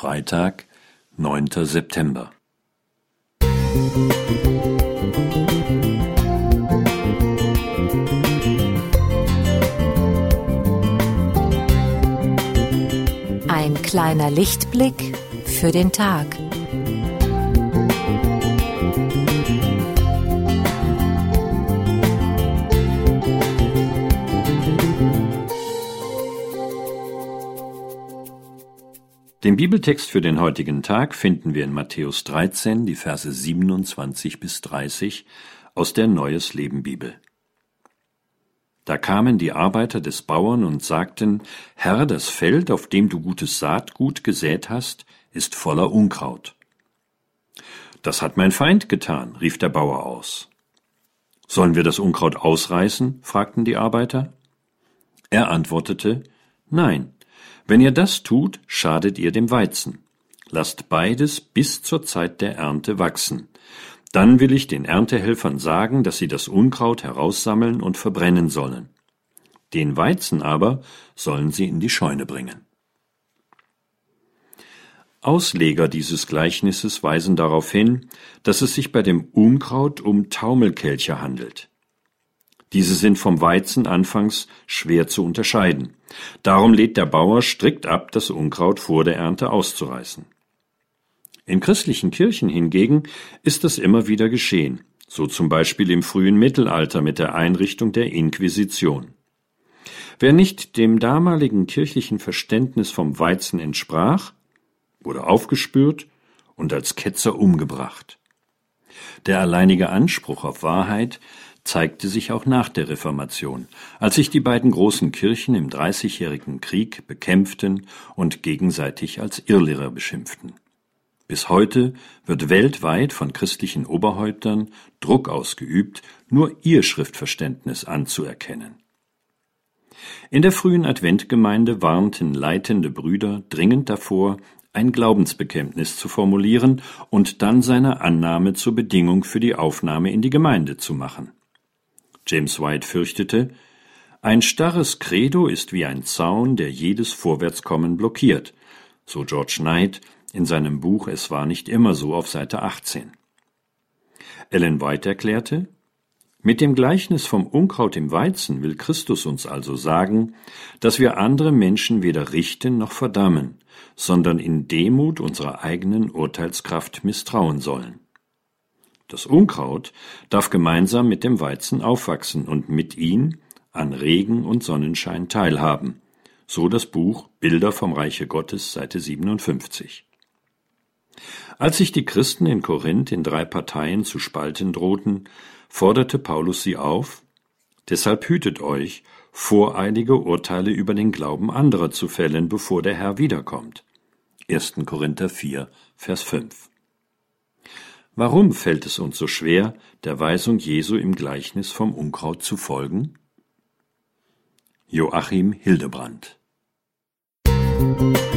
Freitag, 9. September. Ein kleiner Lichtblick für den Tag. Den Bibeltext für den heutigen Tag finden wir in Matthäus 13, die Verse 27 bis 30 aus der Neues Leben Bibel. Da kamen die Arbeiter des Bauern und sagten, Herr, das Feld, auf dem du gutes Saatgut gesät hast, ist voller Unkraut. Das hat mein Feind getan, rief der Bauer aus. Sollen wir das Unkraut ausreißen? fragten die Arbeiter. Er antwortete, Nein, wenn ihr das tut, schadet ihr dem Weizen. Lasst beides bis zur Zeit der Ernte wachsen. Dann will ich den Erntehelfern sagen, dass sie das Unkraut heraussammeln und verbrennen sollen. Den Weizen aber sollen sie in die Scheune bringen. Ausleger dieses Gleichnisses weisen darauf hin, dass es sich bei dem Unkraut um Taumelkelcher handelt. Diese sind vom Weizen anfangs schwer zu unterscheiden. Darum lädt der Bauer strikt ab, das Unkraut vor der Ernte auszureißen. In christlichen Kirchen hingegen ist das immer wieder geschehen, so zum Beispiel im frühen Mittelalter mit der Einrichtung der Inquisition. Wer nicht dem damaligen kirchlichen Verständnis vom Weizen entsprach, wurde aufgespürt und als Ketzer umgebracht. Der alleinige Anspruch auf Wahrheit zeigte sich auch nach der Reformation, als sich die beiden großen Kirchen im Dreißigjährigen Krieg bekämpften und gegenseitig als Irrlehrer beschimpften. Bis heute wird weltweit von christlichen Oberhäuptern Druck ausgeübt, nur ihr Schriftverständnis anzuerkennen. In der frühen Adventgemeinde warnten leitende Brüder dringend davor, ein Glaubensbekenntnis zu formulieren und dann seine Annahme zur Bedingung für die Aufnahme in die Gemeinde zu machen. James White fürchtete, ein starres Credo ist wie ein Zaun, der jedes Vorwärtskommen blockiert, so George Knight in seinem Buch Es war nicht immer so auf Seite 18. Ellen White erklärte, mit dem Gleichnis vom Unkraut im Weizen will Christus uns also sagen, dass wir andere Menschen weder richten noch verdammen, sondern in Demut unserer eigenen Urteilskraft misstrauen sollen. Das Unkraut darf gemeinsam mit dem Weizen aufwachsen und mit ihm an Regen und Sonnenschein teilhaben. So das Buch Bilder vom Reiche Gottes, Seite 57. Als sich die Christen in Korinth in drei Parteien zu spalten drohten, forderte Paulus sie auf, deshalb hütet euch, voreilige Urteile über den Glauben anderer zu fällen, bevor der Herr wiederkommt. 1. Korinther 4, Vers 5. Warum fällt es uns so schwer, der Weisung Jesu im Gleichnis vom Unkraut zu folgen? Joachim Hildebrand Musik